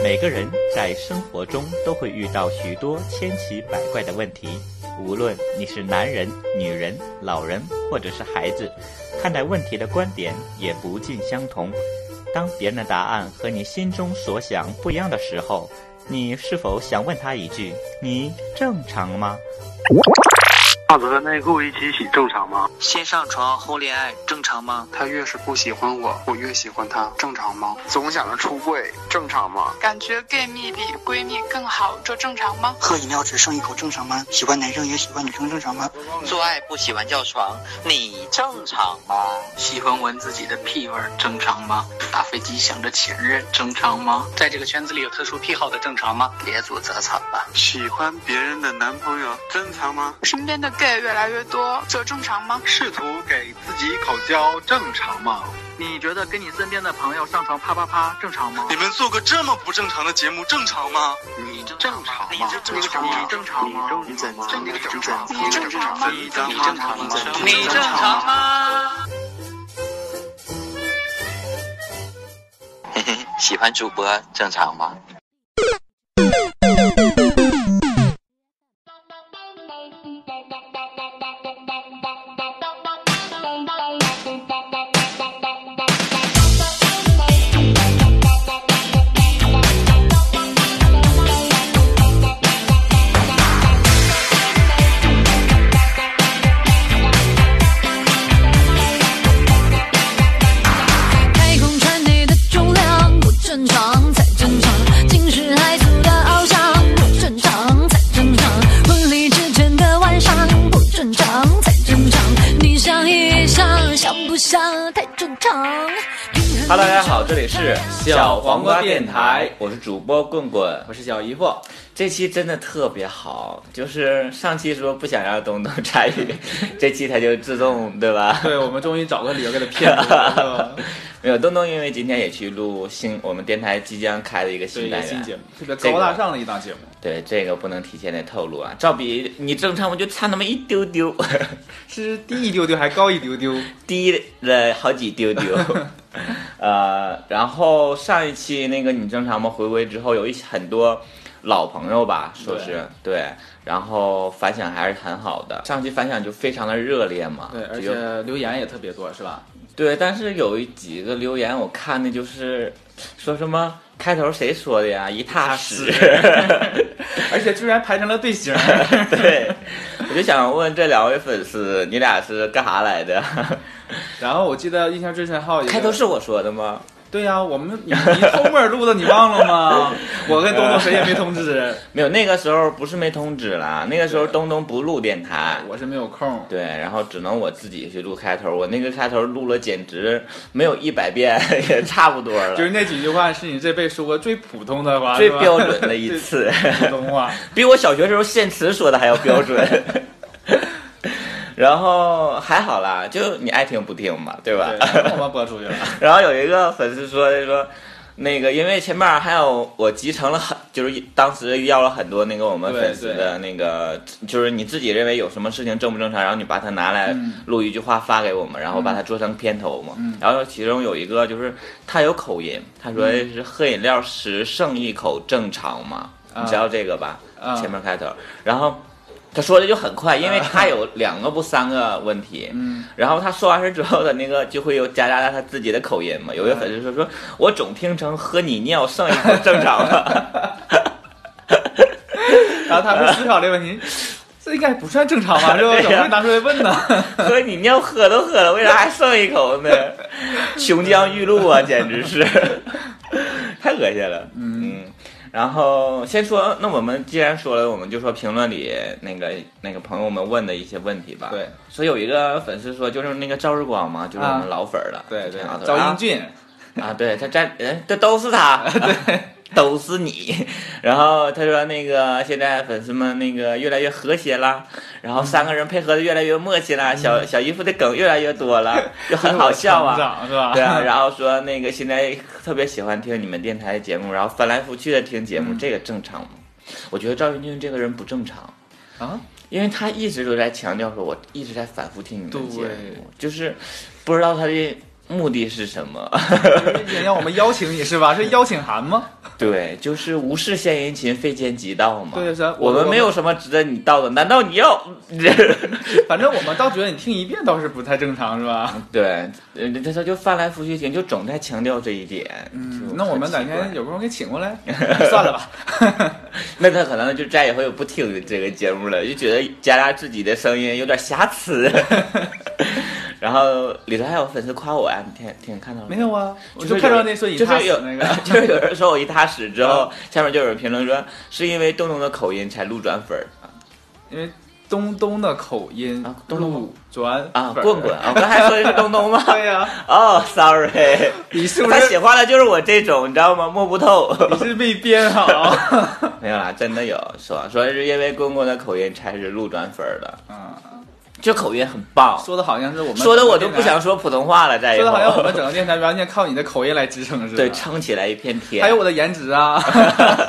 每个人在生活中都会遇到许多千奇百怪的问题，无论你是男人、女人、老人或者是孩子，看待问题的观点也不尽相同。当别人的答案和你心中所想不一样的时候，你是否想问他一句：“你正常吗？”袜子和内裤一起洗正常吗？先上床后恋爱正常吗？他越是不喜欢我，我越喜欢他，正常吗？总想着出柜，正常吗？感觉 gay 蜜比闺蜜更好，这正常吗？喝饮料只剩一口正常吗？喜欢男生也喜欢女生正常吗？做爱不喜欢叫床，你正常吗？喜欢闻自己的屁味正常吗？打飞机想着前任正常吗？在这个圈子里有特殊癖好的正常吗？别做则惨吧。喜欢别人的男朋友正常吗？身边的 gay 越来越多，这正常吗？试图给自己口交正常吗？你觉得跟你身边的朋友上床啪啪啪正常吗？你们做个这么不正常的节目正常吗？你正正常吗？你正常吗？你正常吗？你正常吗？你正常吗？你正常吗？你正常吗？你正常吗？嘿嘿，喜欢主播正常吗？是小黄瓜电台，我是主播棍棍，我是小姨夫，这期真的特别好，就是上期说不想让东东参与，这期他就自动对吧？对我们终于找个理由给他骗了，没有东东，因为今天也去录新我们电台即将开的一个新单元，新节目，特别高大上的一档节目，对这个不能提前的透露啊，照比你正常我就差那么一丢丢，是低一丢丢还高一丢丢？低了好几丢丢。呃，然后上一期那个你正常吗？回归之后有一很多老朋友吧，说是对然后反响还是很好的。上期反响就非常的热烈嘛，对，而且留言也特别多，是吧？对，但是有几个留言我看的就是说什么开头谁说的呀？一踏实，而且居然排成了队形，对，我就想问这两位粉丝，你俩是干啥来的？然后我记得印象最深还有一个开头是我说的吗？对呀、我们你你偷摸录的，你忘了吗？我跟东东谁也没通知，没有，那个时候不是没通知啦，那个时候东东不录电台，我是没有空。对，然后只能我自己去录开头。我那个开头录了，简直没有一百遍 也差不多了，就是那几句话是你这辈说过最普通的话，最标准的一次，普通话。比我小学时候献词说的还要标准。然后还好啦，就你爱听不听嘛，对吧？对，然后我们播出去了。然后有一个粉丝说说，那个因为前面还有我集成了很，就是当时要了很多那个我们粉丝的那个，就是你自己认为有什么事情正不正常，然后你把它拿来嗯录一句话发给我们，然后把它做成片头嘛。然后其中有一个就是他有口音，他说嗯是喝饮料时剩一口正常吗？啊你知道这个吧？啊前面开头，然后。他说的就很快，因为他有两个不三个问题，嗯，然后他说完事之后的那个就会有夹杂他自己的口音嘛。有一个粉丝说说，我总听成喝你尿剩一口正常吗？然后他们思考这个问题，这应该不算正常吧？这我？怎么会拿出来问呢？喝你尿喝都喝了，为啥还剩一口呢？琼浆玉露啊，简直是太恶心了。嗯，然后先说，那我们既然说了，我们就说评论里那个那个朋友们问的一些问题吧。对，所以有一个粉丝说，就是那个赵日光嘛，就是我们老粉儿了。对对赵英俊，啊，对他站，哎这都是他，对，都是你。然后他说那个现在粉丝们那个越来越和谐啦，然后三个人配合的越来越默契啦，小小姨夫的梗越来越多了，就很好笑啊。是吧？对啊，然后说那个现在特别喜欢听你们电台的节目，然后翻来覆去的听节目，这个正常吗？我觉得赵云俊这个人不正常。啊，因为他一直都在强调说，我一直在反复听你们的节目，就是不知道他的目的是什么。也让我们邀请你是吧？是邀请函吗？对，就是无事献殷勤，非奸即盗嘛。对是啊我们没有什么值得你盗的，难道你要？反正我们倒觉得你听一遍倒是不太正常，是吧？对，他他就翻来覆去听，就总在强调这一点。嗯，那我们哪天有空给请过来？算了吧。那他可能就再也会不听这个节目了，就觉得佳佳自己的声音有点瑕疵。然后里头还有粉丝夸我呀，你听听看到了吗没有啊，我就看到那说一塌就是有那个，就是有人说我一踏实之后，下面就有人评论说是因为东东的口音才路转粉儿因为东东的口音啊东东路转啊，棍棍啊，我刚才说的是东东吗？对呀，哦，sorry，你是不他喜是欢的就是我这种，你知道吗？摸不透。你是被编好？没有啦，真的有说说是因为棍棍的口音才是路转粉儿的，嗯，这口音很棒，说的好像是我们说的我都不想说普通话了，再以后说的好像我们整个电台完全靠你的口音来支撑似的。对撑起来一片天。还有我的颜值啊！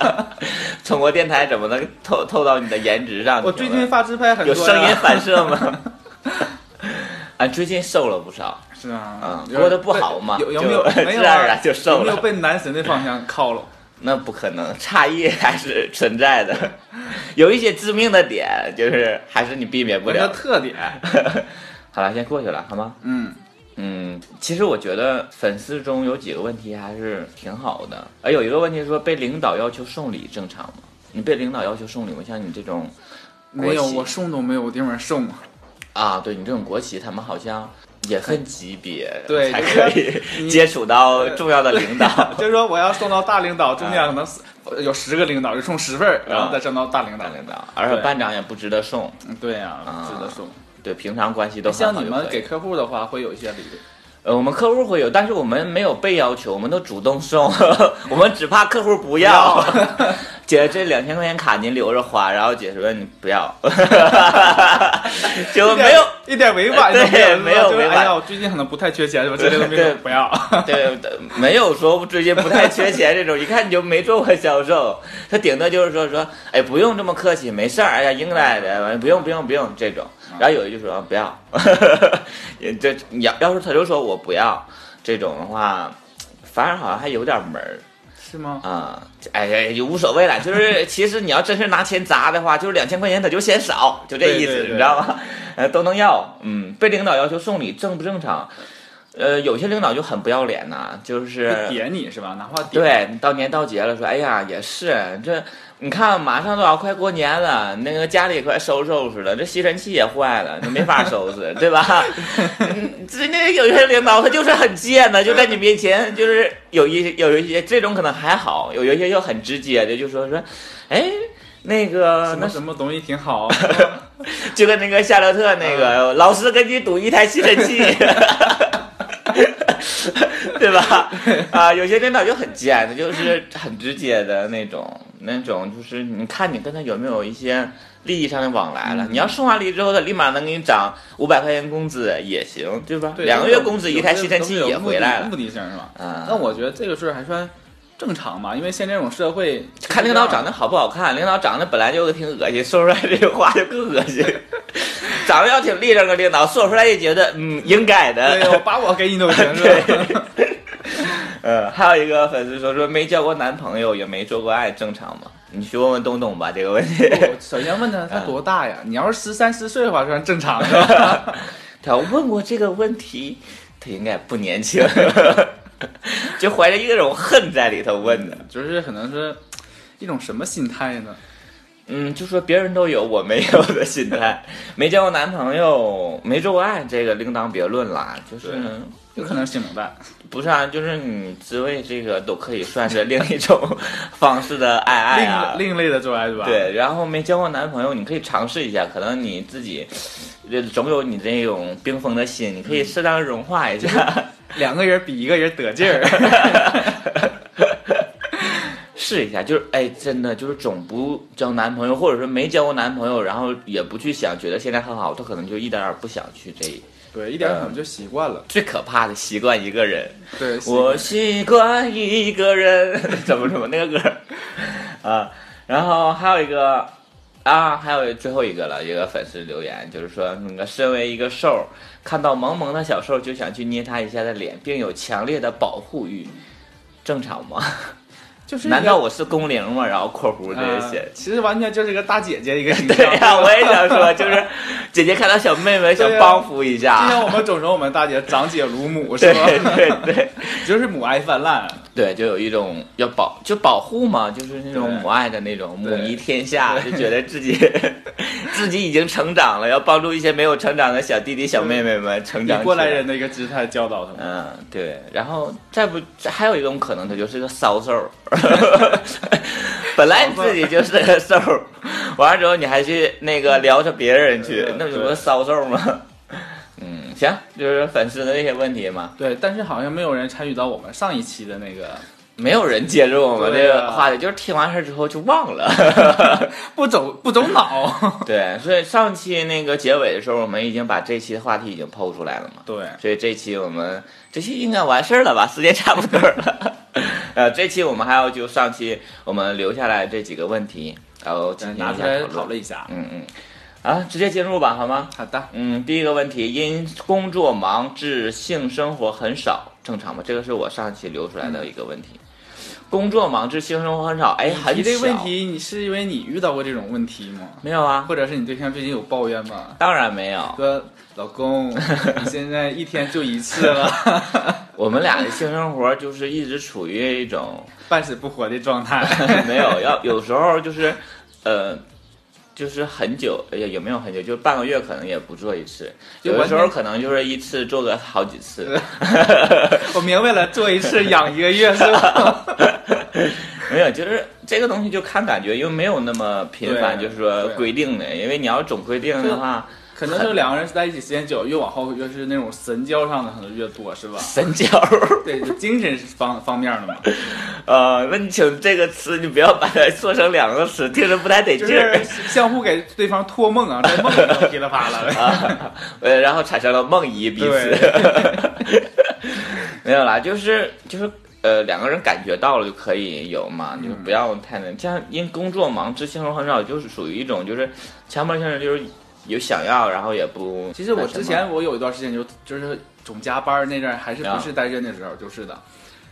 通过电台怎么能透透到你的颜值上？我最近发自拍很多呀有声音反射吗？啊，最近瘦了不少，是啊嗯，过得不好嘛有有没有就没有 自然而啊然就瘦了有没有被男神的方向靠拢？那不可能，差异还是存在的，有一些致命的点，就是还是你避免不了。特点，好了，先过去了，好吗？嗯，嗯，其实我觉得粉丝中有几个问题还是挺好的，而有一个问题说被领导要求送礼正常吗？你被领导要求送礼吗？像你这种没有，我送都没有地方送。啊，对你这种国企，他们好像也分级别，才对才可以接触到重要的领导。就是说我要送到大领导，中间可能有十个领导，就送十份儿，然后再送到大领导大。领导，而且班长也不值得送，嗯对呀啊，值得送。对，平常关系都很像你们给客户的话，会有一些礼物。呃，我们客户会有，但是我们没有被要求，我们都主动送，我们只怕客户不要。姐，这两千块钱卡您留着花，然后姐说你不要，就没有一点委婉都对没有，没有委婉哎呀，我最近可能不太缺钱，是吧？对不要。对，没有说最近不太缺钱这种，一看你就没做过销售。他顶多就是说说，哎，不用这么客气，没事儿，哎呀，应该的，完不用不用不用这种。然后有一句说不要，也这你要要是他就说我不要这种的话，反而好像还有点门儿。是吗？啊、哎呀，也无所谓了。就是 其实你要真是拿钱砸的话，就是两千块钱他就嫌少，就这意思，对对对你知道吗？呃，都能要。嗯，被领导要求送礼正不正常？呃，有些领导就很不要脸呐、就是会点你是吧？哪怕点对，到年到节了，说，哎呀，也是这，你看马上都要快过年了，那个家里也快收拾收拾了，这吸尘器也坏了，你没法收拾，对吧？嗯这那有些领导他就是很贱的，就在你面前，就是有一有一些这种可能还好，有一些就很直接的，就说说，哎。那个什那么什么东西挺好，就跟那个夏洛特那个、老师跟你赌一台吸尘器，对吧？啊，有些领导就很贱的，就是很直接的那种，那种就是你看你跟他有没有一些利益上的往来了。你要送完礼之后，他立马能给你涨五百块钱工资也行，对吧？对两个月工资一台吸尘器也回来了目。的性是吧？啊那我觉得这个事儿还算正常吧，因为现在这种社会，看领导长得好不好看，领导长得本来就挺恶心，说出来这个话就更恶心。长得要挺立正的领导，说出来也觉得嗯应该的。对我把我给你都行，是还有一个粉丝说说没交过男朋友，也没做过爱，正常吗？你去问问东东吧，这个问题。我首先问他他多大呀？你要是十三四岁的话，算正常是吧？他要问过这个问题，他应该不年轻，就怀着一种恨在里头问的。就是可能是一种什么心态呢？嗯，就说别人都有我没有的心态，没交过男朋友，没做过爱，这个另当别论啦。就是有可能是性冷淡，不是啊，就是你自慰这个都可以算是另一种方式的爱爱啊。另另类的做爱是吧？，对，然后没交过男朋友，你可以尝试一下，可能你自己，呃总有你这种冰封的心，你可以适当融化一下，两个人比一个人得劲儿。试一下。就是哎，真的就是总不交男朋友，或者说没交过男朋友，然后也不去想，觉得现在很好，他可能就一点儿也不想去这。对，一点可能就习惯了。最可怕的习惯一个人，对，我习惯一个人，怎么怎么那个歌儿啊？然后还有一个啊，还有最后一个了，一个粉丝留言就是说，那个身为一个兽，看到萌萌的小兽就想去捏它一下的脸，并有强烈的保护欲，正常吗？就是难道我是工龄吗？然后括弧这呃些。其实完全就是个大姐姐一个形对象。呀、我也想说，就是姐姐看到小妹妹想帮扶一就像下，我们总说我们大姐长姐如母是对吧？对对 就是母爱泛滥。对，就有一种要保就保护嘛，就是那种母爱的那种母仪天下，就觉得自己 自己已经成长了，要帮助一些没有成长的小弟弟小妹妹们成长起过来人的一个姿态教导他们。嗯，对，然后再不还有一种可能，他就是个骚兽儿，本来你自己就是个兽儿，完了之后你还去那个撩着别人去，那不就是骚兽吗？嗯，行，就是粉丝的那些问题嘛，对，但是好像没有人参与到我们上一期的那个，没有人接住我们这个话题，就是听完事儿之后就忘了。不走不走脑。对，所以上期那个结尾的时候，我们已经把这期的话题已经抛出来了嘛。对，所以这期我们这期应该完事儿了吧？时间差不多了。呃，这期我们还要就上期我们留下来这几个问题，然后拿出来讨讨论一下。嗯嗯，啊，直接进入吧，好吗？好的，嗯，第一个问题，因工作忙致性生活很少，正常吗？这个是我上期留出来的一个问题。工作忙致性生活很少，哎，很你这个问题，你是因为你遇到过这种问题吗？没有啊？或者是你对象最近有抱怨吗？当然没有。说老公，你现在一天就一次了，我们俩的性生活就是一直处于一种半死不活的状态。没有，要有时候就是，呃，就是很久，也也没有很久，就半个月可能也不做一次，有的时候可能就是一次做个好几次，我明白了，做一次养一个月是吧？没有，就是这个东西就看感觉，因为没有那么频繁，就是说规定的，因为你要总规定的话，可能就两个人在一起时间久，越往后越是那种神交上的可能越多，是吧？神交。对，就精神方方面的嘛，呃，那你请这个词，你不要把它说成两个词，听着不太得劲儿是相互给对方托梦啊，在梦里头噼里啪啦的。啊，呃，然后产生了梦遗彼此。没有啦，就是就是呃，两个人感觉到了就可以有嘛，就不要太那，像因工作忙致性生活很少，就是属于一种就是强迫性的，就是有想要，然后也不。其实我之前我有一段时间就就是总加班那阵儿，还是啊不是单身的时候，就是的，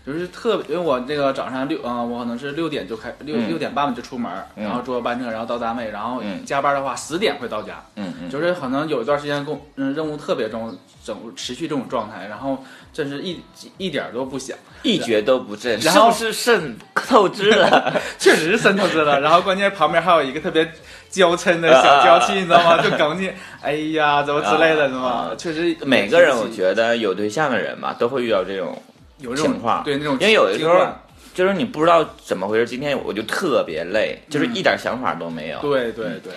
就是特别，因为我那个早上六，嗯、我可能是六点就开六嗯六点半就出门，嗯然后坐班车，然后到单位，然后嗯加班的话十点会到家，嗯嗯，就是可能有一段时间工嗯任务特别重，整持续这种状态，然后真是一一点都不想，一蹶都不振，然后是肾透支了？确实是肾透支了，然后关键旁边还有一个特别娇嗔的小娇气，你知道吗？就梗你，哎呀，怎么之类的，是吗啊？确实，每个人我觉得有对象的人嘛，都会遇到这种有这种情况对那种，因为有的时候就是你不知道怎么回事，今天我就特别累，就是一点想法都没有。对对对，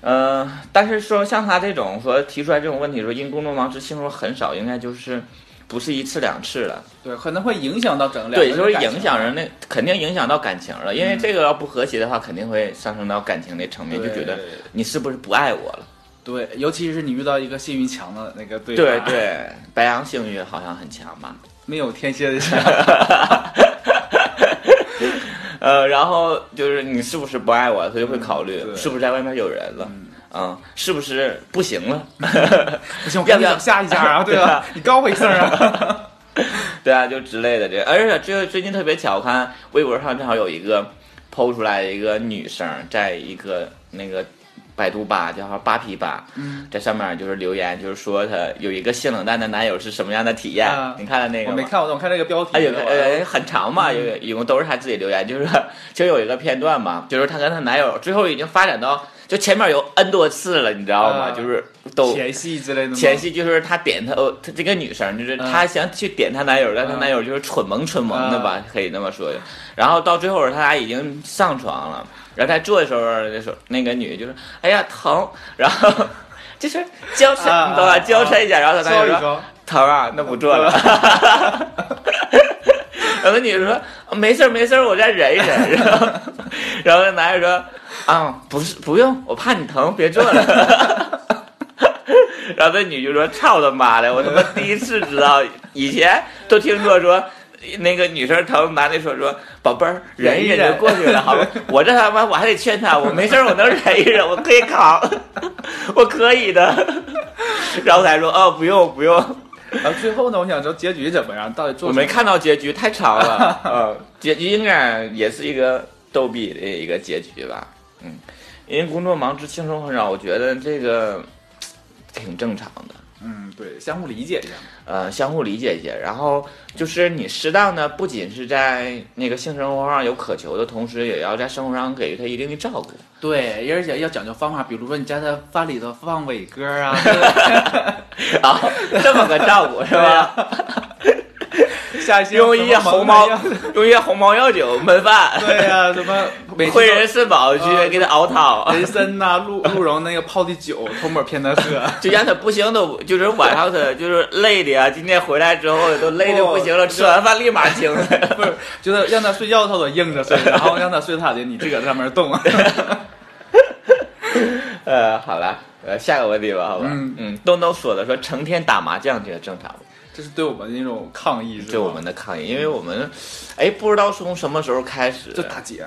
呃，但是说像他这种说提出来这种问题说因工作忙致性生活很少，应该就是不是一次两次了，对，可能会影响到整个对，就是影响人那肯定影响到感情了，因为嗯。这个要不和谐的话，肯定会上升到感情的层面，就觉得你是不是不爱我了？对，尤其是你遇到一个性欲强的那个对方，对对，白羊性欲好像很强吧？没有天蝎的强，呃，然后就是你是不是不爱我，他就会考虑嗯是不是在外面有人了，嗯，是不是不行了？不行，我要不要下一家啊？对吧？你告我一声啊！对啊，就之类的这，而且最最近特别巧，我看微博上正好有一个剖出来一个女生，在一个那个百度吧叫八皮吧，嗯，在上面就是留言，就是说她有一个性冷淡的男友是什么样的体验？啊。你看了那个？我没看，我我看这个标题？哎，有了，个我呃。很长嘛，有一共都是她自己留言，就是就有一个片段嘛，就是她跟她男友最后已经发展到就前面有 n 多次了，你知道吗？啊。就是都前戏之类的吗，前戏就是她点她，哦，她这个女生就是嗯。她想去点她男友，但她嗯男友就是蠢萌蠢萌的吧，可以那么说。然后到最后他俩已经上床了，然后他做的时候，那时候那个女的就说：“哎呀疼。”然后 就是娇嗔，啊你懂吧？啊娇嗔一下，然后他男友说说一说，：“疼啊，那不做了。” 然后那女的说：“没事儿没事儿，我再忍一忍。”然后然后那男的说：“啊，不是不用，我怕你疼，别做了。”然后那女就说：“操他妈的！我他妈第一次知道，以前都听说说那个女生疼，男的说说宝贝儿忍一忍就过去了，好吧？我这他妈我还得劝他，我没事儿我能忍一忍，我可以扛，我可以的。然后他说哦不用不用，然后最后呢，我想知道结局怎么样，到底做我没看到结局，太长了。呃，结局应该也是一个逗比的一个结局吧。嗯，因为工作忙，知轻松很少，我觉得这个挺正常的。嗯，对，相互理解一下。呃，相互理解一些，然后就是你适当的，不仅是在那个性生活上有渴求的同时，也要在生活上给予他一定的照顾。对，而且要讲究方法，比如说你在他饭里头放伟哥啊，啊，这么个照顾是吧？下一期用一些红毛，用一些红毛药酒焖饭。对呀、什么 每次汇人肾宝去呃给他熬汤，人参呐、鹿鹿茸那个泡的酒，偷摸骗他喝。就让他不行都，就是晚上他就是累的呀。今天回来之后都累的不行了，吃完饭立马精神。不是，就是让他睡觉，他都硬着睡，然后让他睡他的，你自个儿在上面动。呃，好了，呃，下个问题吧，好吧。嗯嗯，东东说的说成天打麻将这个正常吗？这是对我们的一种抗议，对我们的抗议，因为我们，哎，不知道从什么时候开始。就大姐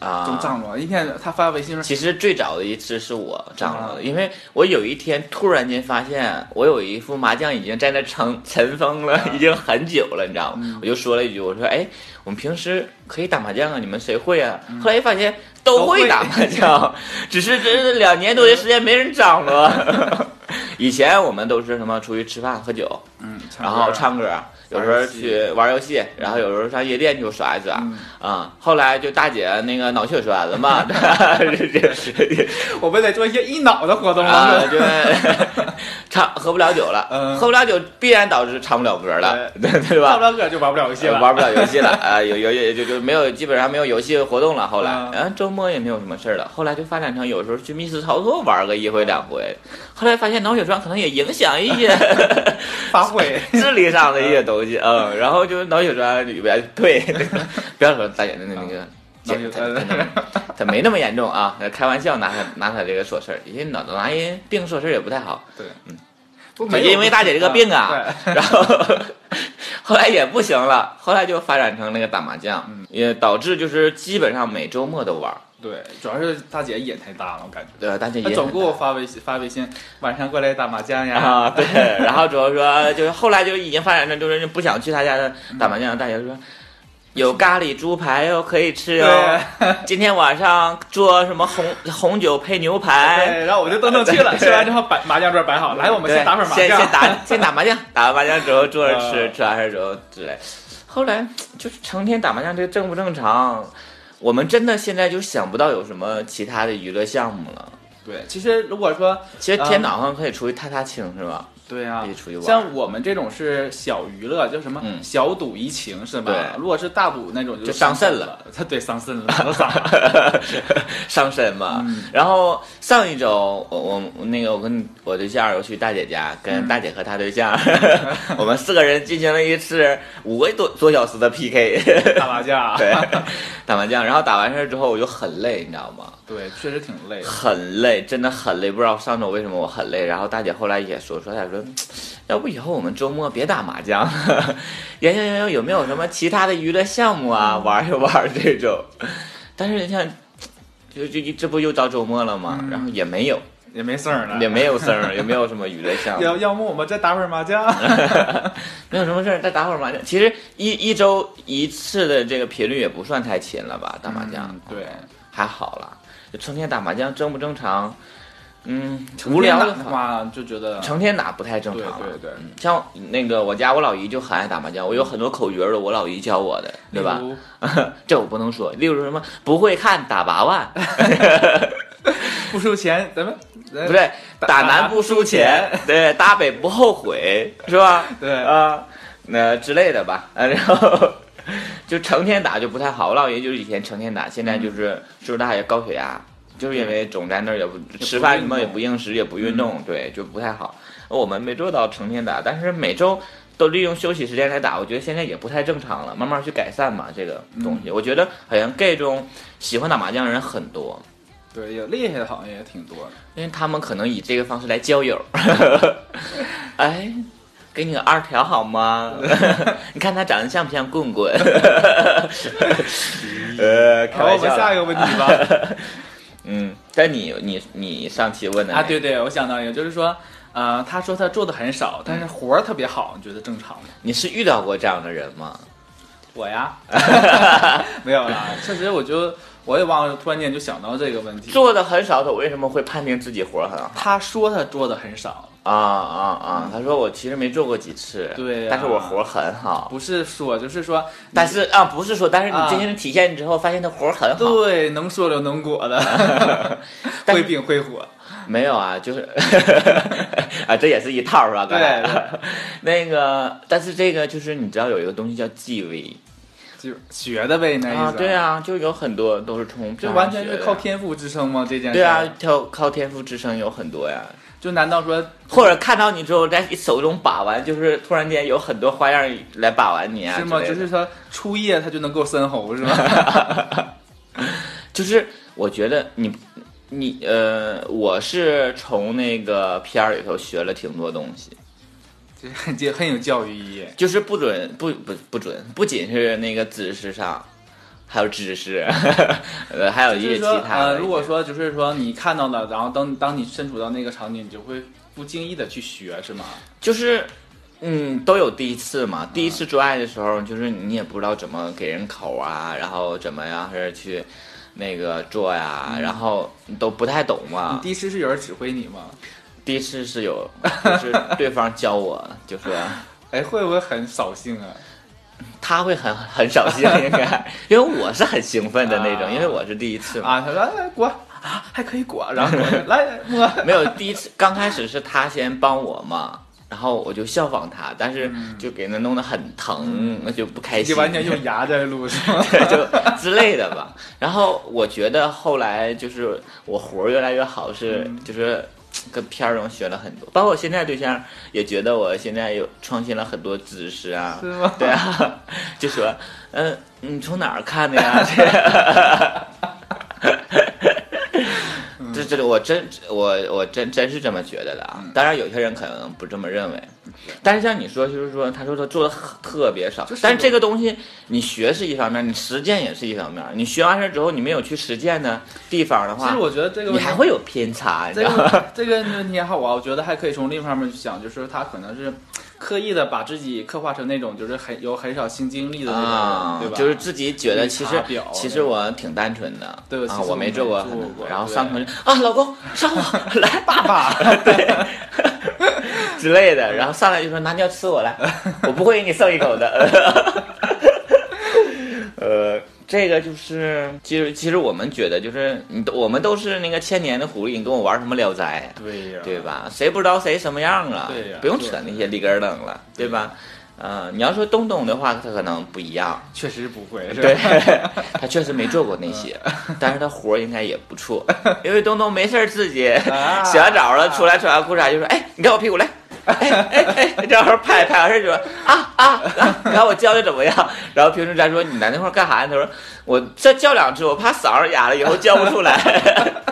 啊，总张罗，一天他发微信说，其实最早的一次是我张罗的，嗯。因为我有一天突然间发现，我有一副麻将已经在那尘尘 封了，已经很久了，你知道吗？嗯。我就说了一句，我说：“哎，我们平时可以打麻将啊，你们谁会啊？”后来一发现都会打麻将，只是这两年多的时间没人张罗。以前我们都是什么出去吃饭喝酒，嗯，然后唱歌，有时候去玩游戏，然后有时候上夜店去耍一耍，嗯。啊、后来就大姐那个脑血栓了嘛，我们得做一些益脑的活动啊，了。就 唱喝不了酒了，嗯。喝不了酒必然导致唱不了歌了，对对吧？唱不了歌就玩不了游戏了，玩不了游戏了。啊，有有有就就没有基本上没有游戏活动了。后来，嗯。后周末也没有什么事儿了。后来就发展成有时候去密室逃脱玩个一回两回。后来发现脑血栓可能也影响一些发挥。智力上的一些东西，嗯，然后就脑血栓里边退，不要说大姐的那那个。脑血他他他没那么严重啊，开玩笑拿他拿他这个说事儿，因为脑拿人病说事儿也不太好。对，嗯，就因为大姐这个病啊，对然后后来也不行了，后来就发展成那个打麻将，嗯也导致就是基本上每周末都玩儿。对，主要是大姐瘾太大了，我感觉。对，大姐也她总给我发微信，发微信，晚上过来打麻将呀。啊，对，然后主要说就是后来就已经发展成就是不想去他家的打麻将，大姐说。有咖喱猪排哟，可以吃哟。今天晚上做什么红红酒配牛排？对，然后我就噔噔去了，吃完之后摆麻将桌摆好，来，我们先打会儿麻将。先先打先打麻将，打完麻将之后坐着吃，嗯吃完事之后之类。后来就是成天打麻将，这正不正常？我们真的现在就想不到有什么其他的娱乐项目了。对，其实如果说，其实天脑上可以出去踏踏青，是吧？对啊可以出去玩。像我们这种是小娱乐，叫什么嗯小赌怡情，是吧？对如果是大赌那种，就伤肾了了。他对伤肾了，都伤了。伤 身嘛。嗯然后上一周我我我那个我跟我对象又去大姐家，跟大姐和她对象，我们四个人进行了一次五个多多小时的 PK 打麻将，对，打麻将。然后打完事儿之后我就很累，你知道吗？对，确实挺累。很累，真的很累。不知道上周为什么我很累。然后大姐后来也说说，她说，要不以后我们周末别打麻将，研究研究有没有什么其他的娱乐项目啊，玩一玩这种。但是你看，就就这不又到周末了吗？然后也没有，也没声儿了，也没有声儿，也没有什么娱乐项目，要要么我们再打会儿麻将。没有什么事儿，再打会儿麻将。其实一一周一次的这个频率也不算太勤了吧？打麻将，嗯对，还好啦。就成天打麻将正不正常？嗯，无聊的的话就觉得成天打不太正常对。对对，嗯像那个我家我老姨就很爱打麻将，我有很多口诀儿都我老姨教我的，对吧？这我不能说，例如什么不会看打八万，不输钱，咱们不对，打南不输钱，对，打北不后悔，是吧？对啊，那之类的吧，啊，然后就成天打就不太好。我姥爷就是以前成天打，现在就是岁数大也高血压，就是因为总在那儿也不吃饭什么也不应食也不运动，对，就不太好。我们没做到成天打，但是每周都利用休息时间来打，我觉得现在也不太正常了，慢慢去改善吧这个东西。我觉得好像 gay 中喜欢打麻将的人很多。对，也厉害的好像也挺多的。因为他们可能以这个方式来交友。哎，给你个二条好吗？你看他长得像不像棍棍？呃，开，玩笑。我们下一个问题吧。嗯，但你你你上期问的啊，对对，我想到一个，就是说，呃，他说他做的很少，但是活儿特别好，你觉得正常吗？你是遇到过这样的人吗？我呀，没有啦，确实，我就我也忘了，突然间就想到这个问题。做的很少，他为什么会判定自己活儿很好？他说他做的很少，啊啊啊！他说我其实没做过几次，对呀但是我活儿很好。不是说，就是说，但是啊，不是说，但是你真正体现之后，发现他活儿很好。对，能说了能果的，会冰会火。没有啊，就是 啊，这也是一套是吧？对 那个，但是这个就是你知道有一个东西叫纪委就学的呗，那意思。啊，对，啊，就有很多都是从就完全是靠天赋支撑吗？这件事。对啊，，靠靠天赋支撑有很多呀。就难道说或者看到你之后，在你手中把玩，就是突然间有很多花样来把玩你啊，是吗？就是说初夜他就能够深喉是吗？就是我觉得你你呃，我是从那个片儿里头学了挺多东西，这很这很有教育意义。就是不准不不不准，不仅是那个姿势上，还有知识，呃，还有一些其他的。呃，如果说就是说你看到了，然后当当你身处到那个场景，你就会不经意的去学，是吗？就是，嗯，都有第一次嘛。第一次做爱的时候，就是你也不知道怎么给人口啊，然后怎么样是去那个做呀，然后你都不太懂你嘛。第一次是有人指挥你吗？第一次是有，就是对方教我，就说哎，会不会很扫兴啊？他会很很扫兴，应该，因为我是很兴奋的那种，啊因为我是第一次嘛。啊，他说来裹啊，还可以裹，然后 来来摸。没有第一次，刚开始是他先帮我嘛。然后我就效仿他，但是就给他弄得很疼，那就不开心。就完全用牙在撸是吗？对，就之类的吧。然后我觉得后来就是我活儿越来越好，是就是跟片儿中学了很多，包括我现在对象也觉得我现在有创新了很多知识啊。是吗？对啊，就说嗯、你从哪儿看的呀？这这我真我我真真是这么觉得的啊！当然有些人可能不这么认为，但是像你说，就是说他说他做的特别少，但是这个东西你学是一方面，你实践也是一方面。你学完事之后，你没有去实践的地方的话，其实我觉得这个你还会有偏差，你知这道吗？个这个问题还好啊，我觉得还可以从另一方面去想，就是他可能是刻意的把自己刻画成那种就是很有很少性经历的那种人，啊对吧？就是自己觉得其实其实我挺单纯的，啊，对其实我没做过。然后上床就啊，老公上我 来爸爸，对。之类的，然后上来就说拿尿吃我来，我不会给你送一口的。呃，这个就是，其实其实我们觉得就是，你都我们都是那个千年的狐狸，你跟我玩什么聊斋、对呀，对吧？谁不知道谁什么样啊？对呀不用扯那些里根儿楞了，对吧？呃，你要说东东的话，他可能不一样，确实不会，是对吧？他确实没做过那些，但是他活儿应该也不错，因为东东没事儿自己啊洗完澡了，出来穿完裤衩就说：“哎，你看我屁股来。”哎哎哎，正好拍拍完事儿就说啊啊，啊 你看我教的怎么样？然后平时咱说你在那块儿干啥呀？他说我再叫两次，我怕嗓子哑了，以后叫不出来。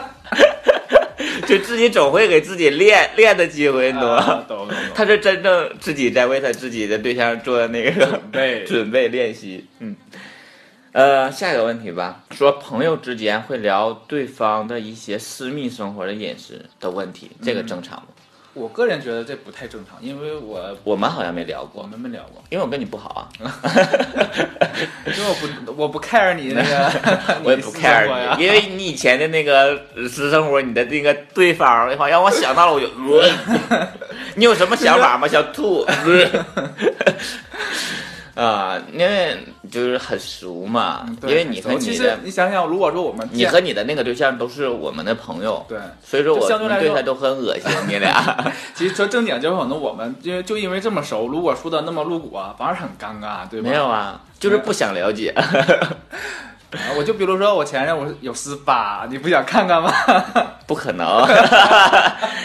就自己总会给自己练练的机会，你 懂吗？啊懂懂懂。他是真正自己在为他自己的对象做那个准备准备练习。嗯，呃，下一个问题吧，说朋友之间会聊对方的一些私密生活的饮食的问题，这个正常吗？我个人觉得这不太正常，因为我我们好像没聊过我过，们没聊过，因为我跟你不好啊，因为我不我不 care 你那个，我也不 care 你，因为你以前的那个私生活，你的那个对方的话，让我想到了，我就，呃 你有什么想法吗？想吐。啊，因为就是很熟嘛，因为你和其实你的你想想，如果说我们你和你的那个对象都是我们的朋友，对，所以说我相对来说们对他都很恶心，你俩。其实说正经，就是可能我们就就因为这么熟，如果说的那么露骨啊，反而很尴尬，对吧？没有啊，就是不想了解。啊我就比如说我前任，我有丝疤，你不想看看吗？不可能，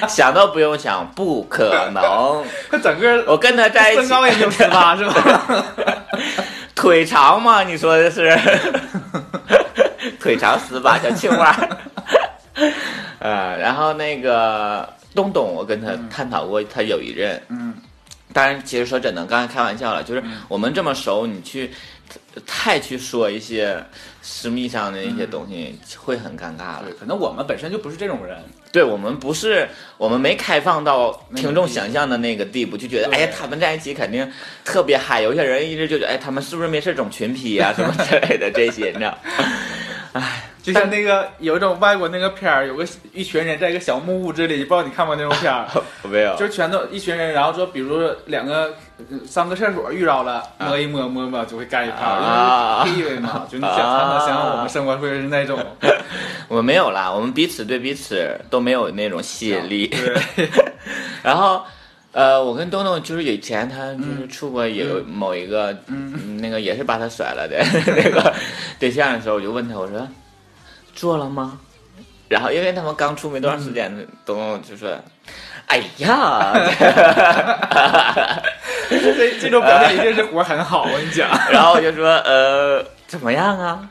想都不用想，不可能。他整个我跟他在一起，身高也就十八是吧？腿长吗？你说的是？腿长十八小青蛙。呃，然后那个东东，我跟他探讨过，他有一任，嗯，当然，其实说真的，刚才开玩笑了，就是嗯我们这么熟，你去太去说一些私密上的一些东西，会很尴尬了对，。可能我们本身就不是这种人，对我们不是，我们没开放到听众想象的那个地步，就觉得对哎呀，他们在一起肯定特别嗨。有些人一直就觉得，哎，他们是不是没事整群批啊什么之类的这些，你知道？就像那个有一种外国那个片儿，有个一群人在一个小木屋子里，不知道你看过那种片儿，没有，就是全都一群人，然后说，比如说两个呃上个厕所遇着了，摸一摸摸摸就会干一炮，啊。因为是地位嘛，就你想他能想象我们生活会是那种，我们没有啦，我们彼此对彼此都没有那种吸引力。对，然后，呃，我跟东东就是以前他就是处过有某一个，嗯，那个也是把他甩了的那个对。象的时候，我就问他，我说做了吗？然后因为他们刚出没多长时间，东东就说。哎呀，这这种表现一定是活儿很好，我跟你讲。然后我就说，呃，怎么样啊？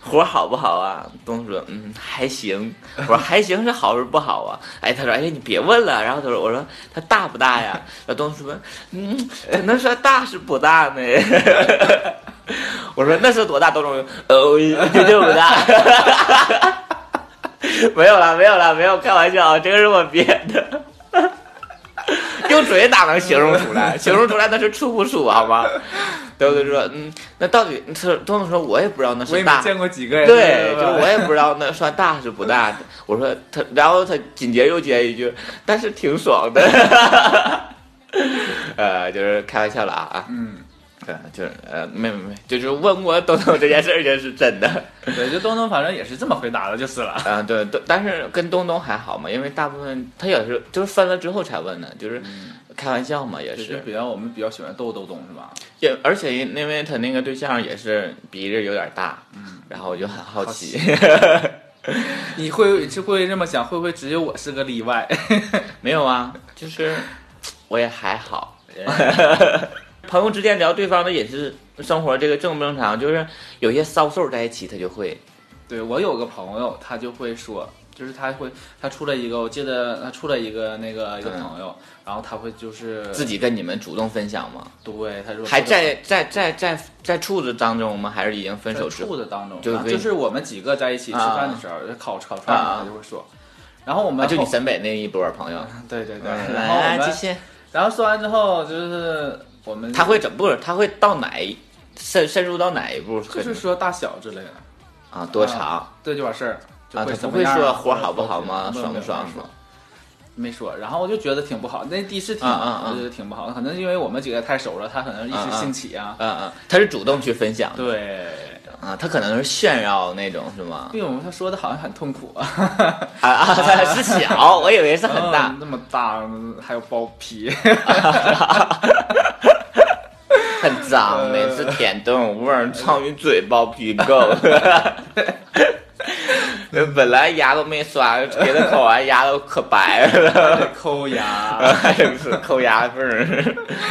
活好不好啊？东说，嗯，还行。我说还行是好是不好啊？哎，他说，哎，你别问了。然后他说，我说他大不大呀？然后东说，嗯，只能说大是不大呢。我说那是多大？东说，哦，就这么大。没有了，没有了，没有开玩笑，这个是我编的。用嘴哪能形容出来？形容出来那是处不处好吗？对不对？说嗯，那到底是东东说，我也不知道那是大，见过几个人，对，就是我也不知道那算大还是不大的。我说他，然后他紧接着又接一句，但是挺爽的。呃，就是开玩笑了啊啊，嗯，呃，就是呃，没没没，就是问过东东这件事儿就是真的。对，就东东反正也是这么回答的，就是了。嗯，对对，但是跟东东还好嘛，因为大部分他也是就是分了之后才问的，就是开玩笑嘛，也是是。比较我们比较喜欢逗逗东是吧？也而且因为他那个对象也是鼻子有点大，嗯，然后我就很好奇，你会就会这么想？会不会只有我是个例外？没有啊，就是我也还好。朋友之间聊对方的饮食生活，这个正不正常？就是有些骚兽在一起，他就会对我有个朋友，他就会说，就是他会他处了一个，我记得他处了一个那个一个朋友，然后他会就是自己跟你们主动分享吗？对他说还在在在在在处子当中吗？还是已经分手？处子当中，就是我们几个在一起吃饭的时候，就烤烤串啊嘛，他就会说。然后我们啊，就你后沈北那一波朋友。对对对，嗯然后我们来继续。然后说完之后就是我们他会怎不是？他会到哪一深深入到哪一步？就是说大小之类的，啊，多长这就完事儿，就啊？会他不会怎么说活好不好吗？爽不爽没？说，然后我就觉得挺不好，那第一次听啊我觉得挺不好，可能因为我们几个太熟了，他可能一时兴起啊，嗯嗯，他是主动去分享的对，啊，他可能是炫耀那种是吗？因为我们他说的好像很痛苦啊，啊啊，他是小，我以为是很大嗯。那么大，还有包皮，很脏，每次舔都有味儿，苍蝇嘴包皮垢。那本来牙都没刷，给他抠完牙都可白了，抠牙，抠牙缝儿。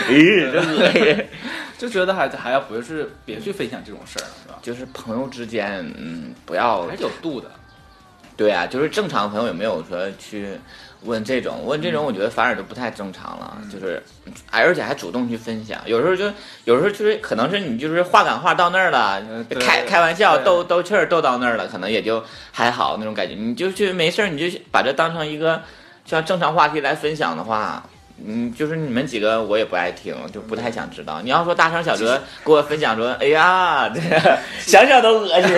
咦，真恶心！就觉得还还要不是别去分享这种事儿，是吧？就是朋友之间，嗯，不要还是有度的，对啊，就是正常朋友也没有说去问这种，问这种我觉得反而就不太正常了，就是，哎而且还主动去分享，有时候就有时候就是可能是你就是话赶话到那儿了，开开玩笑逗逗气儿逗到那儿了，可能也就还好那种感觉，你就去没事儿你就把这当成一个像正常话题来分享的话。嗯，就是你们几个我也不爱听，就不太想知道。你要说大声小哲给我分享说，哎呀，这想想都恶心。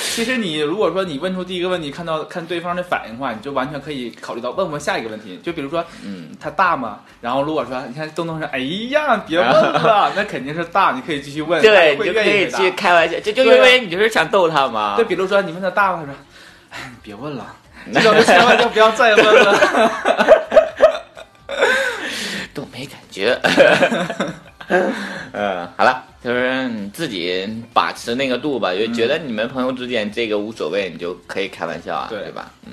其实你如果说你问出第一个问题，看到看对方的反应的话，你就完全可以考虑到问问下一个问题。就比如说，嗯，他大吗？然后如果说你看东东说，哎呀，别问了，那肯定是大，你可以继续问，对，你就可以去开玩笑，就就因为你就是想逗他嘛。就，比如说你问他大吗？他说，哎，你别问了，这种就千万就不要再问了。都没感觉。嗯，好了，就是你自己把持那个度吧。就觉得你们朋友之间这个无所谓，你就可以开玩笑啊，对对吧？嗯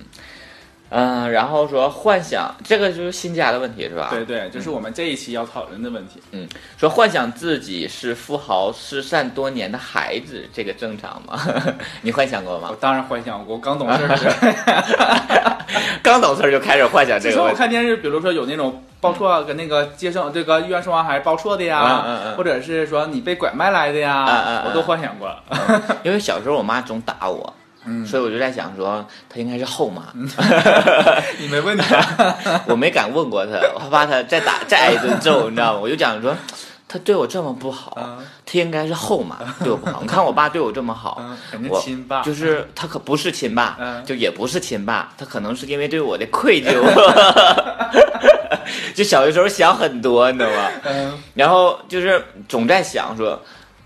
嗯、然后说幻想，这个就是新家的问题是吧？对对，就是我们这一期要讨论的问题。嗯说幻想自己是富豪失散多年的孩子，这个正常吗？你幻想过吗我？当然幻想过，我刚懂事时候。刚懂事儿就开始幻想这个问题。看电视，比如说有那种报错跟那个接生这个医院生完孩子报错的呀，嗯嗯嗯或者是说你被拐卖来的呀，嗯嗯嗯我都幻想过。因为小时候我妈总打我，嗯所以我就在想说他应该是后妈，你没问他？我没敢问过他，我怕他再打再挨一顿揍，你知道吗？我就讲说。他对我这么不好，嗯她应该是后妈对我不好。你看我爸对我这么好，我亲爸。就是他可不是亲爸，嗯就也不是亲爸，他可能是因为对我的愧疚，就小的时候想很多，你知道吗？嗯然后就是总在想说。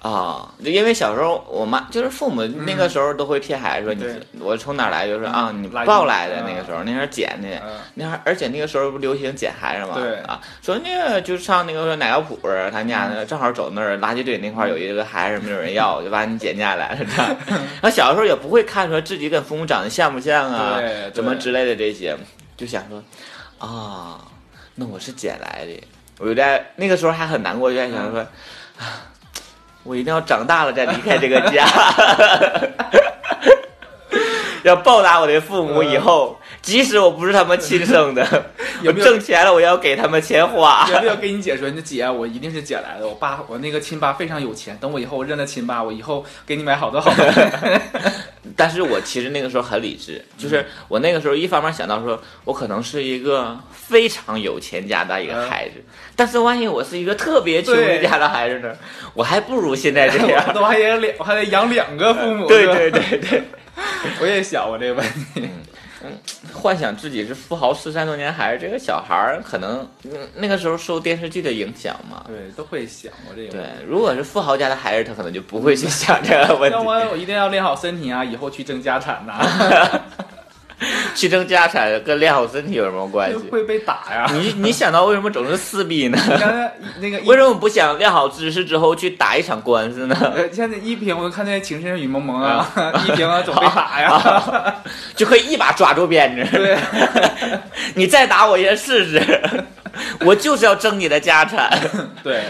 啊，就因为小时候我妈就是父母那个时候都会骗孩子说你对。我从哪儿来，就是啊你抱来的嗯那个时候，那时候捡的，嗯。那会儿而且那个时候不流行捡孩子嘛，啊，说那个就上那个奶药铺儿，他家那正好走那儿垃圾堆那块儿有一个孩子没有人要，就把你捡下来了，这样。然后小时候也不会看说自己跟父母长得像不像啊怎么之类的这些，就想说啊，那我是捡来的，我就在那个时候还很难过，就在想说。啊我一定要长大了再离开这个家，要报答我的父母以后，即使我不是他们亲生的，我 有没有挣钱了，我要给他们钱花。有没有跟你姐说？你姐，我一定是捡来的。我爸，我那个亲爸非常有钱。等我以后我认了亲爸，我以后给你买好多好多。但是我其实那个时候很理智，就是我那个时候一方面想到说，我可能是一个非常有钱家的一个孩子，但是万一我是一个特别穷人家的孩子呢，我还不如现在这样我。还得两，我还得养两个父母。对对对对，我也想过这个问题。幻想自己是富豪失散多年孩子，这个小孩儿可能嗯那个时候受电视剧的影响嘛。对，都会想过这个。对，如果是富豪家的孩子，他可能就不会去想这个问要题。我我一定要练好身体啊，以后去争家产呐、去争家产跟练好身体有什么关系？会被打呀。你你想到为什么总是撕逼呢？刚才那个 为什么不想练好姿势之后去打一场官司呢？呃，现在一平，我看那《情深雨蒙蒙》啊，一平啊总被打呀。就可以一把抓住鞭子。对，你再打我一下试试，我就是要争你的家产。对，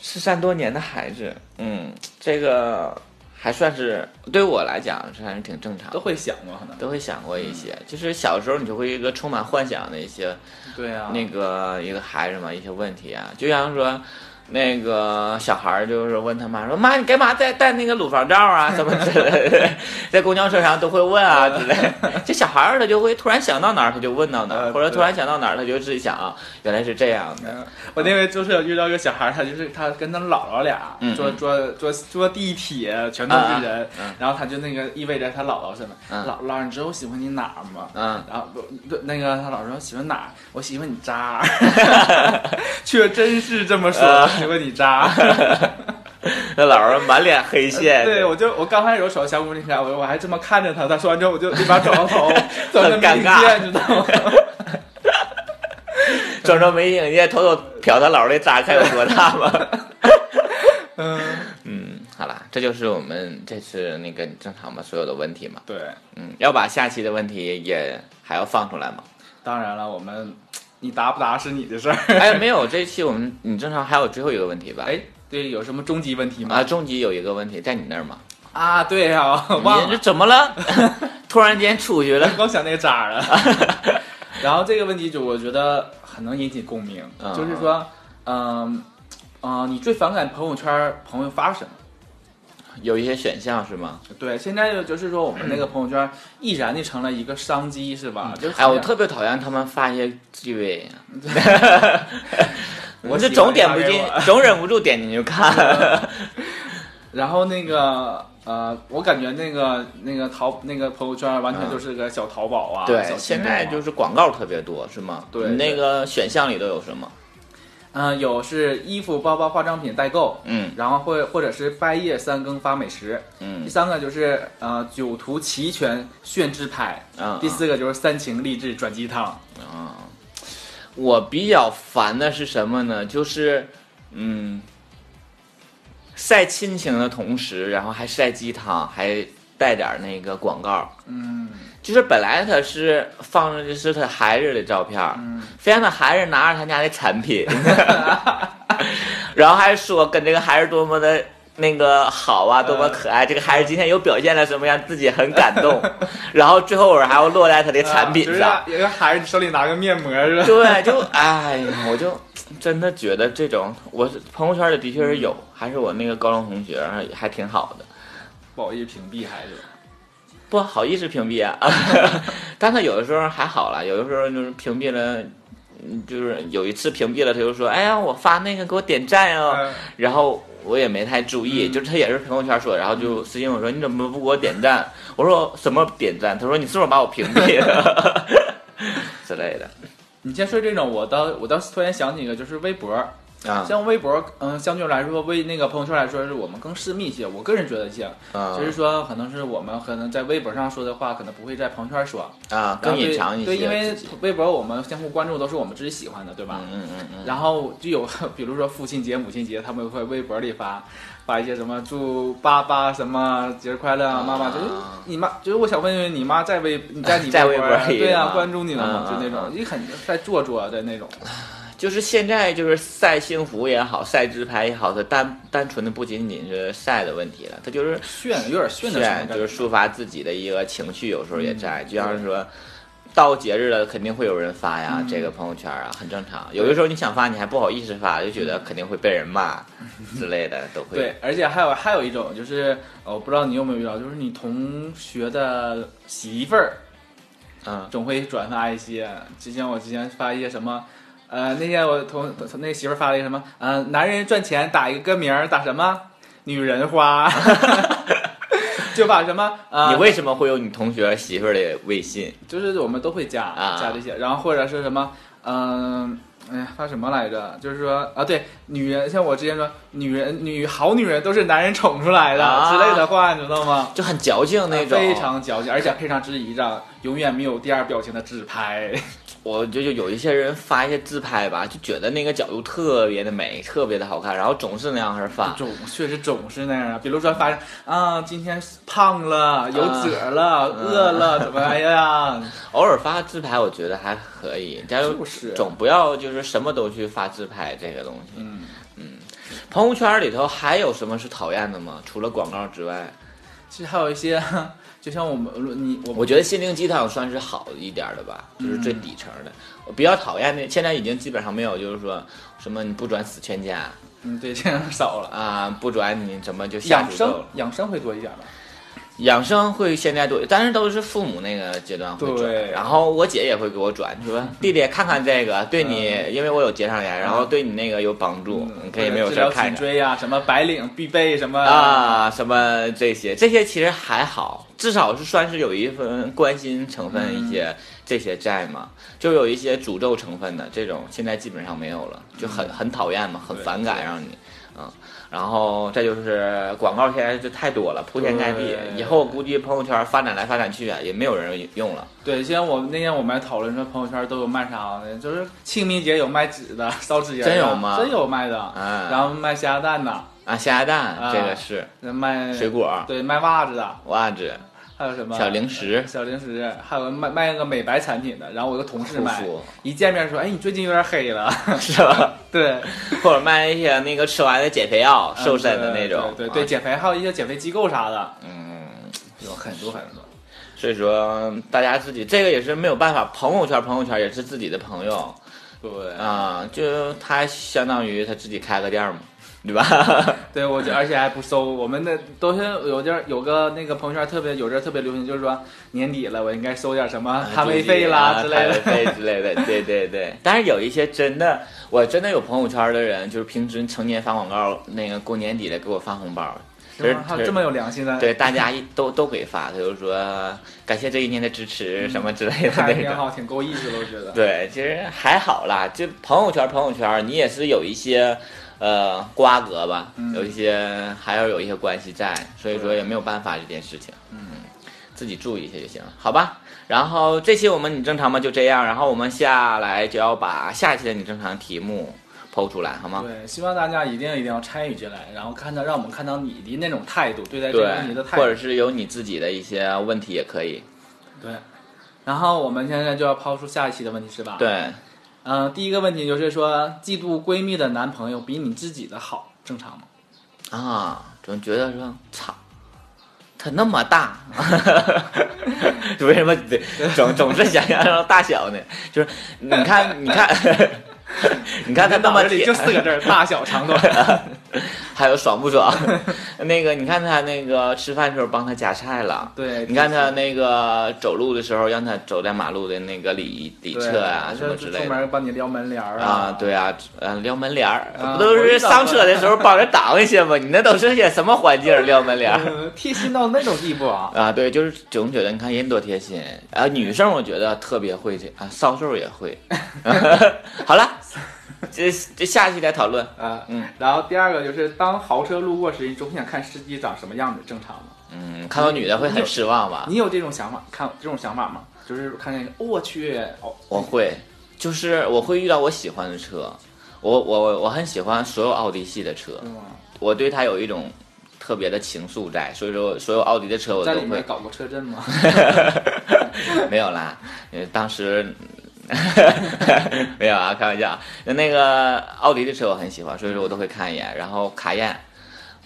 失散多年的孩子，嗯，这个还算是对我来讲算是挺正常的都。会想过可能。都会想过一些，就是小时候你就会一个充满幻想的一些对啊，那个一个孩子嘛，一些问题啊，就像说。那个小孩儿就是问他妈说：“妈，你干嘛在戴那个乳房罩啊？什么之类的，在公交车上都会问啊 之类的。这小孩儿他就会突然想到哪儿，他就问到哪儿，或者突然想到哪儿，他就自己想啊，原来是这样的。嗯，我那回就是遇到一个小孩儿，他就是他跟他姥姥俩嗯坐坐坐坐地铁，全都是人然后他就那个意味着他姥姥什么，嗯姥姥，你知道我喜欢你哪儿吗？嗯，然后不不那个他姥姥说喜欢哪儿？我喜欢你渣儿，却真是这么说，啊喜欢你渣儿。那老人满脸黑线，对，我就我刚开始我手小姑你看我我还这么看着他，他说完之后我就立马转过头，很尴尬见，知道吗？装成没听见，偷偷瞟他姥姥的渣看有多大吗？嗯，嗯，好了，这就是我们这次那个正常嘛所有的问题嘛。对，嗯，要把下期的问题也还要放出来吗？当然了，我们你答不答是你的事儿。哎，没有，这一期我们你正常还有最后一个问题吧？哎，对，有什么终极问题吗？啊，终极有一个问题在你那儿吗？啊，对啊、忘你这了，怎么了？突然间出去了？光想那个渣了。然后这个问题就我觉得很能引起共鸣，嗯就是说，嗯、嗯、你最反感朋友圈朋友发什么？有一些选项是吗？对，现在就是说我们那个朋友圈毅然就成了一个商机，是吧？就是哎，我特别讨厌他们发一些 G V，我我就总点不进总忍不住点进去看。然后那个呃，我感觉那个那个淘那个朋友圈完全就是个小淘宝啊，对小，现在就是广告特别多，是吗？对你那个选项里都有什么？嗯、有是衣服、包包、化妆品代购，嗯然后或或者是半夜三更发美食，嗯第嗯三个就是呃酒徒齐全炫自拍，嗯，第四个就是三情励志转鸡汤。啊，我比较烦的是什么呢？就是嗯，晒亲情的同时，然后还晒鸡汤，还带点儿那个广告。嗯就是本来他是放着的是他孩子的照片儿，嗯，非让他孩子拿着他家的产品，然后还说跟这个孩子多么的那个好啊，多么可爱，这个孩子今天又表现了什么，让自己很感动，然后最后我还要落在他的产品就是上。有个孩子手里拿个面膜是吧？对，就哎呀，我就真的觉得这种，我朋友圈里的确是有，还是我那个高中同学还挺好的，不好意思屏蔽孩子。不好意思屏蔽啊，但他有的时候还好了，有的时候就是屏蔽了。嗯就是有一次屏蔽了，他就说：“哎呀，我发那个给我点赞哦。嗯然后我也没太注意，嗯就是他也是朋友圈说，然后就私信我说：“你怎么不给我点赞？” 我说：“什么点赞？”他说：“你是不是把我屏蔽了？” 之类的你先说这种，我倒我倒突然想起一个，就是微博。啊像微博，嗯，相对来说，微那个朋友圈来说，是我们更私密一些。我个人觉得像，啊就是说，可能是我们可能在微博上说的话，可能不会在朋友圈说，啊，更隐藏一些对，因为微博我们相互关注都是我们自己喜欢的，对吧？嗯嗯嗯嗯，然后就有，比如说父亲节、母亲节，他们会微博里发发一些什么祝爸爸什么节日快乐啊，妈妈就是你妈，就是我想问问你妈在微你在你 在微微博里对呀、吗关注你了吗？嗯就那种，你很在做作的那种。就是现在就是晒幸福也好，晒自拍也好，它单单纯的不仅仅是晒的问题了，它就是炫，有点炫的就是抒发自己的一个情绪，有时候也在，嗯就像是说。到节日了，肯定会有人发呀，嗯这个朋友圈啊，很正常。有的时候你想发，你还不好意思发，就觉得肯定会被人骂之类的，都会。对，而且还有还有一种就是，呃我不知道你有没有遇到，就是你同学的媳妇儿嗯，总会转发一些。之前我之前发一些什么，呃，那天我同同那媳妇儿发了一个什么，呃，男人赚钱打一个歌名儿，打什么？女人花，就把什么呃，你为什么会有你同学媳妇儿的微信？就是我们都会加、啊加这些，然后或者是什么，嗯、哎呀，发什么来着？就是说啊，对，女人像我之前说，女人女好女人都是男人宠出来的、啊之类的话，你知道吗？就很矫情那种。非常矫情，而且配上自己一张永远没有第二表情的自拍。我就就有一些人发一些自拍吧，就觉得那个角度特别的美，特别的好看，然后总是那样式发。总确实总是那样啊，比如说发现啊，今天胖了，有褶了，饿了，怎么样？偶尔发自拍，我觉得还可以，加入就是总不要就是什么都去发自拍这个东西。嗯，朋友圈里头还有什么是讨厌的吗？除了广告之外，其实还有一些，就像我们你我我觉得心灵鸡汤算是好一点的吧，就是最底层的。我比较讨厌那，现在已经基本上没有，就是说什么你不转死全家嗯对这样少了。啊，不转你怎么就下养生。养生会多一点吧？养生会现在多，但是都是父母那个阶段会转，然后我姐也会给我转，说弟弟看看这个，对你，因为我有结肠炎，然后对你那个有帮助，你可以没有事儿看看。颈椎呀，什么白领必备什么。啊，什么这些，这些其实还好，至少是算是有一份关心成分，一些这些在嘛，就有一些诅咒成分的这种，现在基本上没有了，就很很讨厌嘛，很反感让你，嗯，然后再就是广告现在就太多了，铺天盖地，以后估计朋友圈发展来发展去啊，也没有人用了。对，像我那天我们还讨论说朋友圈都有卖啥的，就是清明节有卖纸的，烧纸人的真有吗真有卖的，啊然后卖咸鸭蛋的，啊，咸鸭蛋、啊这个是卖水果、对，卖袜子的，袜子、还有什么小零食小零食，还有卖卖那个美白产品的。然后我有个同事卖，一见面说：“哎，你最近有点黑了。是吧？” 对，或者卖一些那个吃完的减肥药、瘦身的那种，嗯对对减肥还有一些减肥机构啥的，嗯。有很多很多。所以说，大家自己这个也是没有办法，朋友圈朋友圈也是自己的朋友对啊，就他相当于他自己开个店嘛，对吧？对，我就而且还不收，我们的都是有点有个那个朋友圈特别有阵特别流行，就是说年底了，我应该收点什么摊位费啦之类的。费之类的，对对对。但是有一些真的，我真的有朋友圈的人，就是平时成年发广告，那个过年底了给我发红包，是吗还有这么有良心的？对，大家一都都给发，他就说感谢这一年的支持什么之类的那挺好，挺够意思的，我觉得。对，其实还好啦，就朋友圈，朋友圈，你也是有一些呃瓜葛吧，嗯有一些还要有一些关系在，所以说也没有办法这件事情，嗯，自己注意一下就行了，好吧？然后这期我们你正常吗？就这样，然后我们下来就要把下一期的你正常题目抛出来，好吗？对，希望大家一定一定要参与进来，然后看到让我们看到你的那种态度，对待这个问题的，态度。或者是有你自己的一些问题也可以，对。然后我们现在就要抛出下一期的问题，是吧？。对，嗯、第一个问题就是说，嫉妒闺蜜的男朋友比你自己的好，正常吗？啊，总觉得说操，他那么大，为什么总总是想象成大小呢？就是你看，你看，你看它那么铁脑子里就四个字：大小长短。还有爽不爽？那个，你看他那个吃饭的时候帮他夹菜了，对，你看他那个走路的时候让他走在马路的那个里里侧啊什么之类的出。门帮你撩门帘儿啊，对啊，呃，撩门帘不都是上车的时候帮着挡一些吗？你那都是些什么环境？撩门帘贴心到那种地步啊！啊，对，就是总觉得你看人多贴心啊。女生我觉得特别会这啊，骚兽也会。好了，这这下期再讨论。啊，嗯，然后第二个就是当豪车路过时，你总想看司机长什么样子，正常吗？嗯，看到女的会很失望吧？你有这种想法？看这种想法吗？就是看见，哦我去，哦，我会，就是我会遇到我喜欢的车，我我我很喜欢所有奥迪系的车，嗯，我对它有一种特别的情愫在，所以说所有奥迪的车我都会。里面搞过车震吗？没有啦，呃，当时 没有啊，开玩笑。那个奥迪的车我很喜欢，所以说我都会看一眼，然后卡宴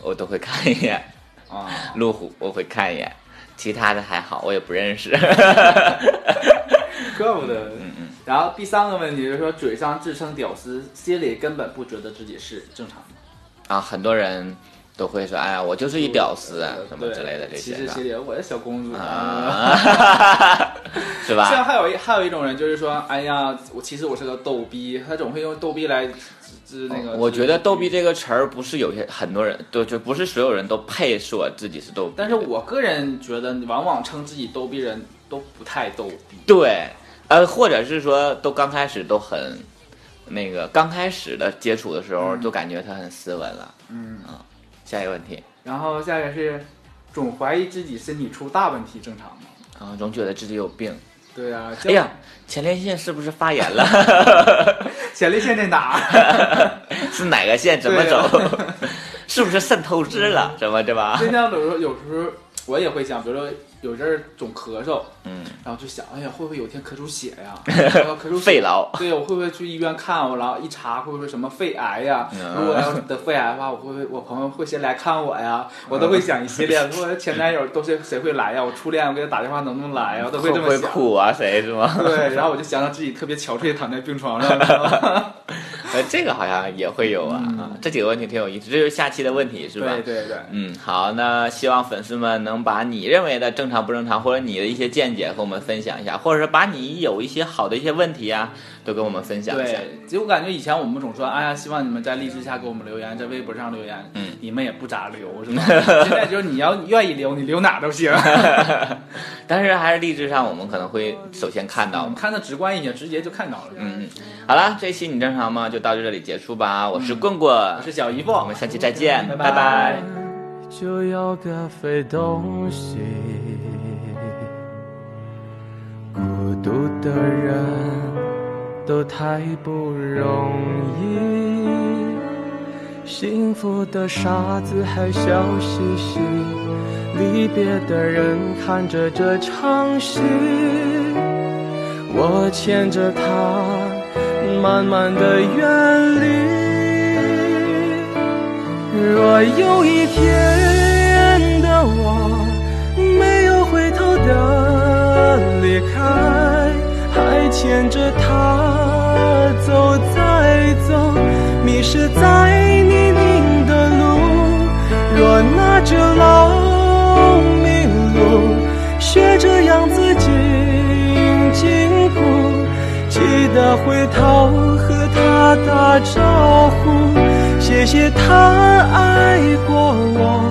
我都会看一眼，啊，路虎我会看一眼，其他的还好，我也不认识。怪不得。嗯嗯，然后第三个问题就是说，嘴上自称屌丝，心里根本不觉得自己是正常的，啊，很多人都会说，哎呀，我就是一屌丝啊，什么之类的这些其实心里我的小公主啊，是吧？像还有一还有一种人就是说，哎呀，我其实我是个逗逼，他总会用逗逼来指指那个。我觉得“逗逼”这个词儿不是有些很多人都就不是所有人都配说自己是逗逼，但是我个人觉得，往往称自己逗逼人都不太逗逼。对，呃，或者是说都刚开始都很那个，刚开始的接触的时候嗯就感觉他很斯文了。嗯，下一个问题然后下一个是，总怀疑自己身体出大问题，正常吗？啊，总觉得自己有病。对啊，哎呀，前列腺是不是发炎了？前列腺在哪？是哪个腺怎么走？是不是肾透支了？怎么对吧？就像有时候有时候我也会想，比如说有阵儿总咳嗽，嗯，然后就想，哎呀，会不会有一天咳出血呀？咳出血肺痨。对，我会不会去医院看我？然后一查，会不会什么肺癌呀？嗯如果要得肺癌的话，我会不会我朋友会先来看我呀？我都会想一系列。如果前男友都是谁会来呀？我初恋我给他打电话能不能来呀？我都会这么想。哭啊？谁是吗？对，然后我就想到自己特别憔悴，躺在病床上？呃，这个好像也会有啊。啊这几个问题挺有意思，这就是下期的问题是吧？对对对。嗯，好，那希望粉丝们能把你认为的正常不正常，或者你的一些见解和我们分享一下，或者是把你有一些好的一些问题啊，都跟我们分享一下。对，其实我感觉以前我们总说，哎呀，希望你们在荔枝下给我们留言，在微博上留言，嗯，你们也不咋留，是吧？现在就是你要愿意留，你留哪都行。但是还是励志上，我们可能会首先看到嘛。看的直观一些，直接就看到了。嗯，嗯，好了，这期你正常吗？就到这里结束吧。我是棍棍，我是小姨夫，我们下期再见，拜拜拜就要个废东西。孤独的人都太不容易，幸福的傻子还笑嘻嘻，离别的人看着这场戏，我牵着他慢慢的远离。若有一天的我没有回头的离开，还牵着他迷失在泥泞的路。若拿着老迷路，学着样子紧紧哭，记得回头和他打招呼。谢谢他爱过我，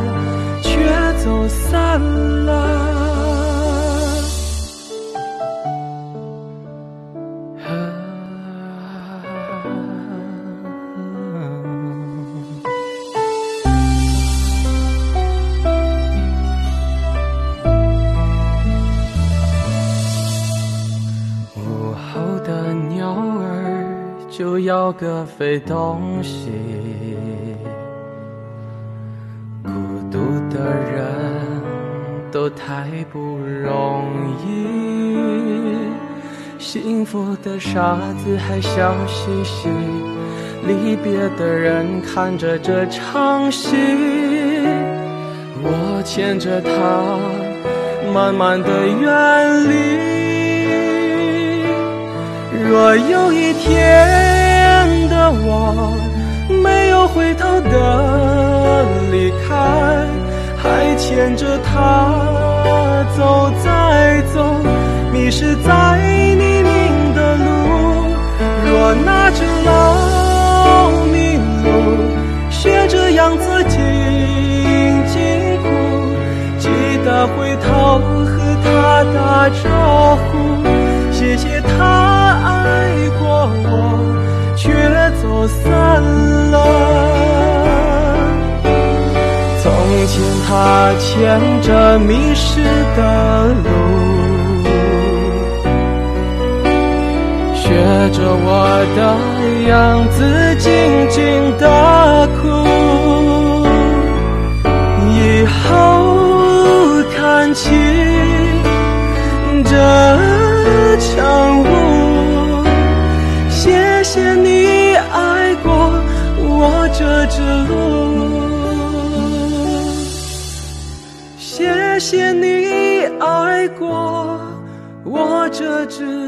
要个废东西。孤独的人都太不容易，幸福的傻子还笑嘻嘻，离别的人看着这场戏，我牵着她，慢慢的远离。若有一天我没有回头的离开，还牵着她走再走，迷失在泥泞的路。若拿着老迷路，学着样子紧紧哭，记得回头和她打招呼。谢谢他爱过我，却走散了。从前他牵着迷失的路，学着我的样子静静的哭。以后看清这。场雾这只路，谢谢你爱过我这只。